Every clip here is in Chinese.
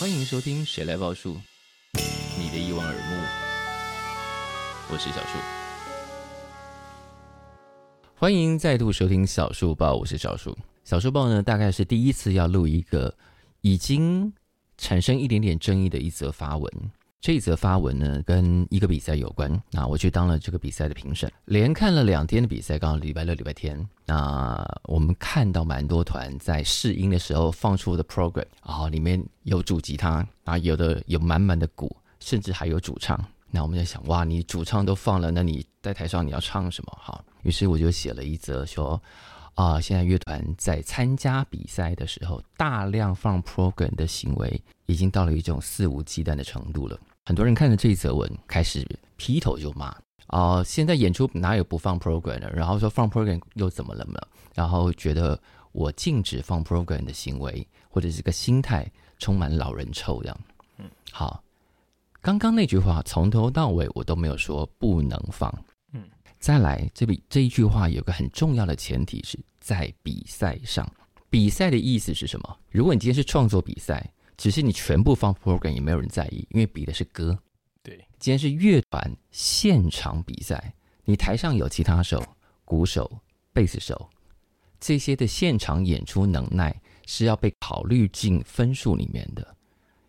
欢迎收听《谁来报数》，你的一望而目，我是小树。欢迎再度收听小树报，我是小树。小树报呢，大概是第一次要录一个已经产生一点点争议的一则发文。这一则发文呢，跟一个比赛有关。那我去当了这个比赛的评审，连看了两天的比赛，刚好礼拜六、礼拜天。那我们看到蛮多团在试音的时候放出的 program，然后里面有主吉他啊，有的有满满的鼓，甚至还有主唱。那我们就想，哇，你主唱都放了，那你在台上你要唱什么？哈，于是我就写了一则说。啊，现在乐团在参加比赛的时候，大量放 program 的行为，已经到了一种肆无忌惮的程度了。很多人看了这一则文，开始劈头就骂：啊，现在演出哪有不放 program 的？然后说放 program 又怎么了呢？然后觉得我禁止放 program 的行为，或者是个心态充满老人臭这样。嗯，好，刚刚那句话从头到尾我都没有说不能放。再来，这笔这一句话有个很重要的前提是在比赛上。比赛的意思是什么？如果你今天是创作比赛，只是你全部放 program 也没有人在意，因为比的是歌。对，今天是乐团现场比赛，你台上有吉他手、鼓手、贝斯手，这些的现场演出能耐是要被考虑进分数里面的。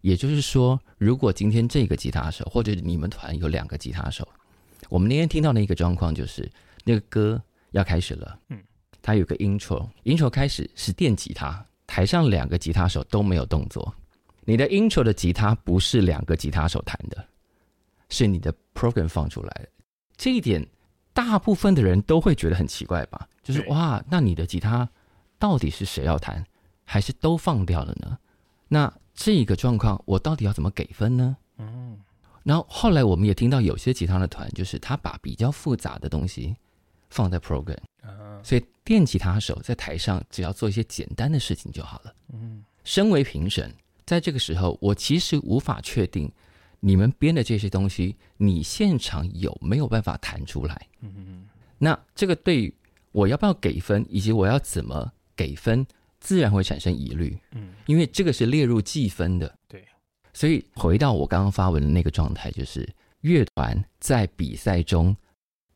也就是说，如果今天这个吉他手或者你们团有两个吉他手。我们那天听到的一个状况就是，那个歌要开始了，嗯，它有个 intro，intro 开始是电吉他，台上两个吉他手都没有动作，你的 intro 的吉他不是两个吉他手弹的，是你的 program 放出来的，这一点大部分的人都会觉得很奇怪吧？就是哇，那你的吉他到底是谁要弹，还是都放掉了呢？那这个状况我到底要怎么给分呢？嗯。然后后来我们也听到有些吉他的团，就是他把比较复杂的东西放在 program，所以电吉他手在台上只要做一些简单的事情就好了。嗯，身为评审，在这个时候我其实无法确定你们编的这些东西，你现场有没有办法弹出来。嗯嗯，那这个对我要不要给分，以及我要怎么给分，自然会产生疑虑。嗯，因为这个是列入计分的。所以回到我刚刚发文的那个状态，就是乐团在比赛中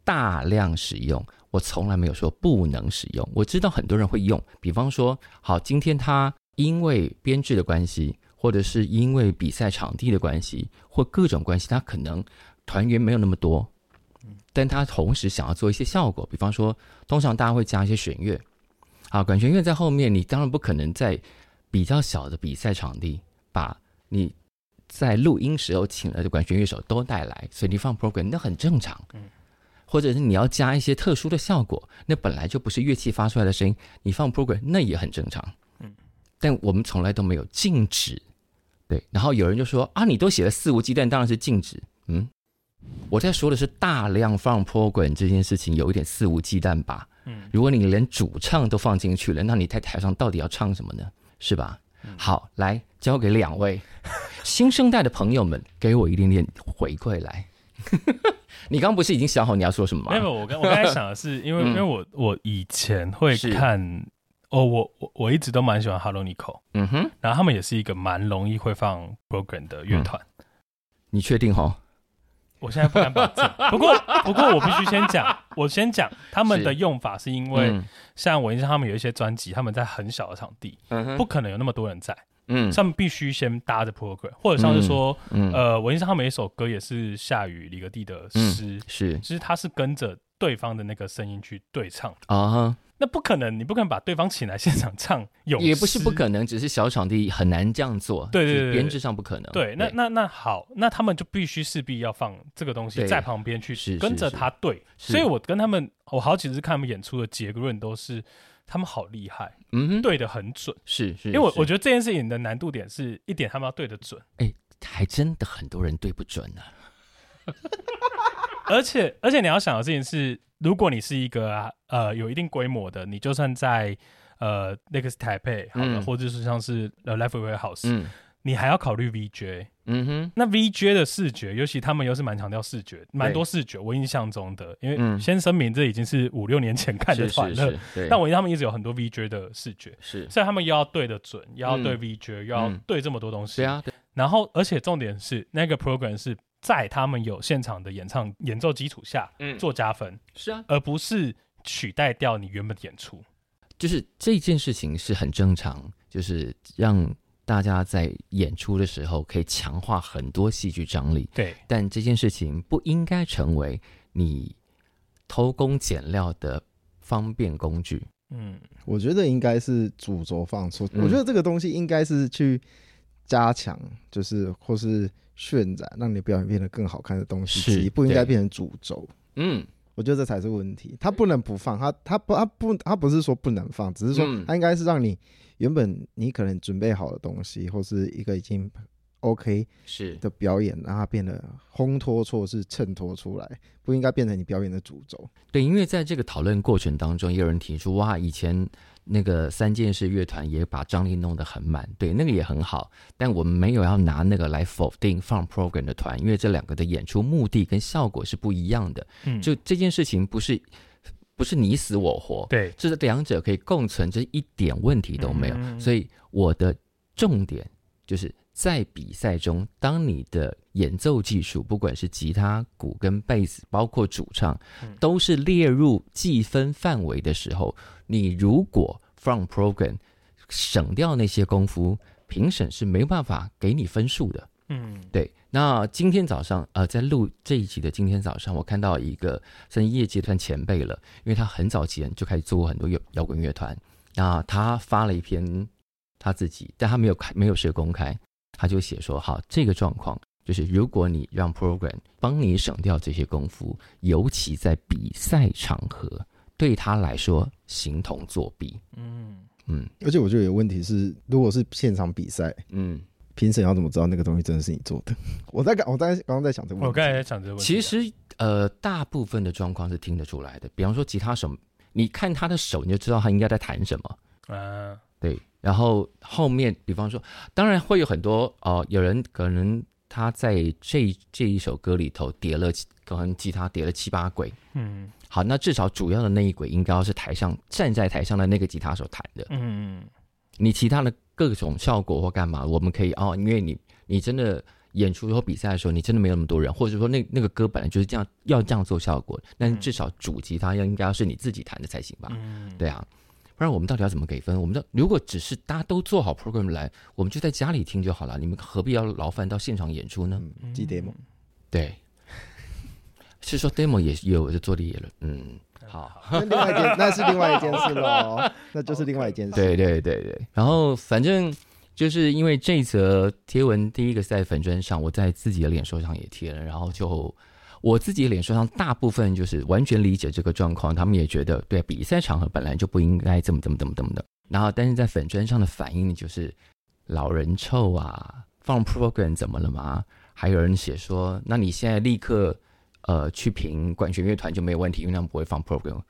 大量使用，我从来没有说不能使用。我知道很多人会用，比方说，好，今天他因为编制的关系，或者是因为比赛场地的关系，或各种关系，他可能团员没有那么多，但他同时想要做一些效果，比方说，通常大家会加一些弦乐，啊，管弦乐在后面，你当然不可能在比较小的比赛场地把你。在录音时候请了的管弦乐手都带来，所以你放 program 那很正常。嗯，或者是你要加一些特殊的效果，那本来就不是乐器发出来的声音，你放 program 那也很正常。嗯，但我们从来都没有禁止。对，然后有人就说啊，你都写了肆无忌惮，当然是禁止。嗯，我在说的是大量放 program 这件事情有一点肆无忌惮吧。嗯，如果你连主唱都放进去了，那你在台上到底要唱什么呢？是吧？好，来交给两位新生代的朋友们，给我一点点回馈来。你刚刚不是已经想好你要说什么吗？没有，我刚我刚才想的是，因为、嗯、因为我我以前会看，是哦，我我我一直都蛮喜欢 Hello Nico，嗯哼，然后他们也是一个蛮容易会放 program 的乐团、嗯。你确定哈？我现在不敢保证，不过不过我必须先讲，我先讲他们的用法是因为，像我印象他们有一些专辑，他们在很小的场地，不可能有那么多人在，嗯，他们必须先搭着 program，或者像是说，呃，我印象他每一首歌也是夏雨李格弟的诗，是，其实他是跟着对方的那个声音去对唱啊。那不可能，你不可能把对方请来现场唱，有也不是不可能，只是小场地很难这样做。对对对，编制上不可能。对，那那那好，那他们就必须势必要放这个东西在旁边去跟着他对。所以我跟他们，我好几次看他们演出的结论都是，他们好厉害，嗯，对的很准。是是，因为我我觉得这件事情的难度点是一点，他们要对的准。哎，还真的很多人对不准呢。而且而且你要想的事情是。如果你是一个呃有一定规模的，你就算在呃 Next Taipei 好了，嗯、或者是像是呃 Life Warehouse，嗯，你还要考虑 VJ。嗯哼，那 VJ 的视觉，尤其他们又是蛮强调视觉，蛮多视觉。我印象中的，因为先声明，这已经是五六年前看的团了。但我印象他们一直有很多 VJ 的视觉，是，所以他们又要对得准，又要对 VJ，又要对这么多东西。对啊，对。然后，而且重点是，那个 program 是在他们有现场的演唱演奏基础下，嗯，做加分。是啊，而不是取代掉你原本的演出。就是这件事情是很正常，就是让。大家在演出的时候可以强化很多戏剧张力，对。但这件事情不应该成为你偷工减料的方便工具。嗯，我觉得应该是主轴放错。嗯、我觉得这个东西应该是去加强，就是或是渲染，让你表演变得更好看的东西，是不应该变成主轴。嗯，我觉得这才是问题。他不能不放，他他不他不他不是说不能放，只是说他应该是让你。原本你可能准备好的东西，或是一个已经 OK 是的表演，让它变得烘托错是衬托出来，不应该变成你表演的主轴。对，因为在这个讨论过程当中，也有人提出哇，以前那个三件事乐团也把张力弄得很满，对，那个也很好，但我们没有要拿那个来否定放 program 的团，因为这两个的演出目的跟效果是不一样的。嗯，就这件事情不是。不是你死我活，对，这是两者可以共存，这一点问题都没有。嗯、所以我的重点就是在比赛中，当你的演奏技术，不管是吉他、鼓跟贝斯，包括主唱，都是列入计分范围的时候，你如果 from program 省掉那些功夫，评审是没办法给你分数的。嗯，对。那今天早上，呃，在录这一集的今天早上，我看到一个算业界算前辈了，因为他很早前就开始做过很多摇摇滚乐团。那他发了一篇他自己，但他没有开，没有设公开，他就写说：好，这个状况就是，如果你让 program 帮你省掉这些功夫，尤其在比赛场合，对他来说形同作弊。嗯嗯，而且我觉得有问题是，如果是现场比赛，嗯。评审要怎么知道那个东西真的是你做的？我在刚，我在刚刚在想这个问题。我刚才在想这个问题。其实，呃，大部分的状况是听得出来的。比方说，吉他手，你看他的手，你就知道他应该在弹什么。啊，对。然后后面，比方说，当然会有很多哦、呃，有人可能他在这这一首歌里头叠了，可能吉他叠了七八轨。嗯。好，那至少主要的那一轨应该要是台上站在台上的那个吉他手弹的。嗯。你其他的。各种效果或干嘛，我们可以哦，因为你你真的演出或比赛的时候，你真的没有那么多人，或者说那那个歌本来就是这样要这样做效果，但至少主吉他要应该要是你自己弹的才行吧？嗯，对啊，不然我们到底要怎么给分？我们的如果只是大家都做好 program 来，我们就在家里听就好了，你们何必要劳烦到现场演出呢？记 demo，对，是说 demo 也有就做的也了，嗯。好，那另外一件，那是另外一件事喽，那就是另外一件事。对对对对，然后反正就是因为这则贴文，第一个是在粉砖上，我在自己的脸书上也贴了，然后就我自己脸书上，大部分就是完全理解这个状况，他们也觉得对比赛场合本来就不应该怎么怎么怎么怎么的。然后但是在粉专上的反应就是老人臭啊，放 program 怎么了吗？还有人写说，那你现在立刻。呃，去评管弦乐团就没有问题，因为他们不会放 program。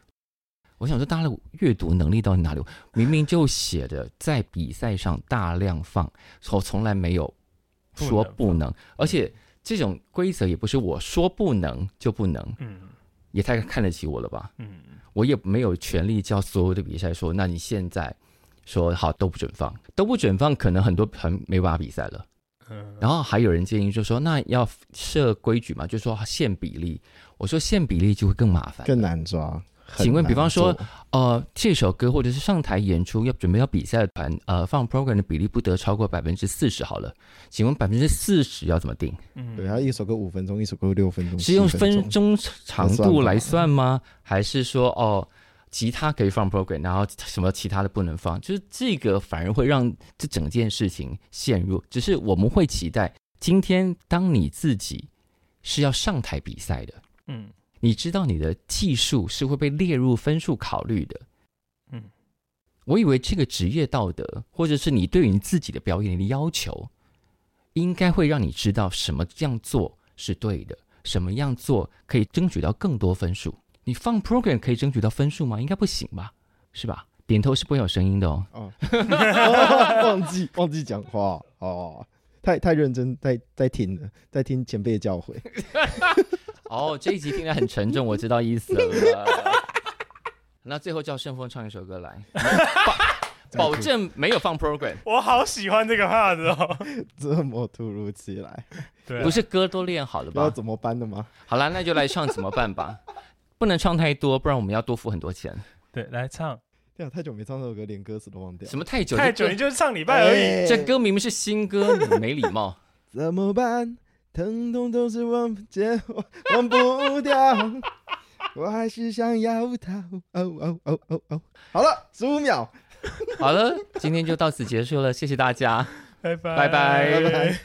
我想说，大家的阅读能力到底哪里？明明就写的在比赛上大量放，我从来没有说不能，不能而且这种规则也不是我说不能就不能，嗯，也太看得起我了吧，嗯，我也没有权利叫所有的比赛说，那你现在说好都不准放，都不准放，可能很多很没办法比赛了。嗯然后还有人建议，就说那要设规矩嘛，就说限比例。我说限比例就会更麻烦，更难抓。请问，比方说，呃，这首歌或者是上台演出要准备要比赛的团，呃，放 program 的比例不得超过百分之四十。好了，请问百分之四十要怎么定？嗯，对，他一首歌五分钟，一首歌六分钟，是用分钟长度来算吗？还是说，哦？吉他可以放 program，然后什么其他的不能放，就是这个反而会让这整件事情陷入。只是我们会期待，今天当你自己是要上台比赛的，嗯，你知道你的技术是会被列入分数考虑的，嗯，我以为这个职业道德，或者是你对于你自己的表演的要求，应该会让你知道什么这样做是对的，什么样做可以争取到更多分数。你放 program 可以争取到分数吗？应该不行吧，是吧？点头是不会有声音的哦。哦，忘记忘记讲话哦。太太认真在在听了，在听前辈的教诲。哦，这一集听起来很沉重，我知道意思了。那最后叫圣峰唱一首歌来，保保证没有放 program。我好喜欢这个话子哦，这么突如其来，对、啊，不是歌都练好了吧？要怎么办的吗？好了，那就来唱怎么办吧？不能唱太多，不然我们要多付很多钱。对，来唱。对啊，太久没唱这首歌，连歌词都忘掉。什么太久？太久，你就是上礼拜而已。欸、这歌明明是新歌，你没礼貌。怎么办？疼痛都是忘不掉，忘不掉。我还是想要逃。哦哦哦哦哦。好了，十五秒。好了，今天就到此结束了，谢谢大家，拜拜拜拜。拜拜。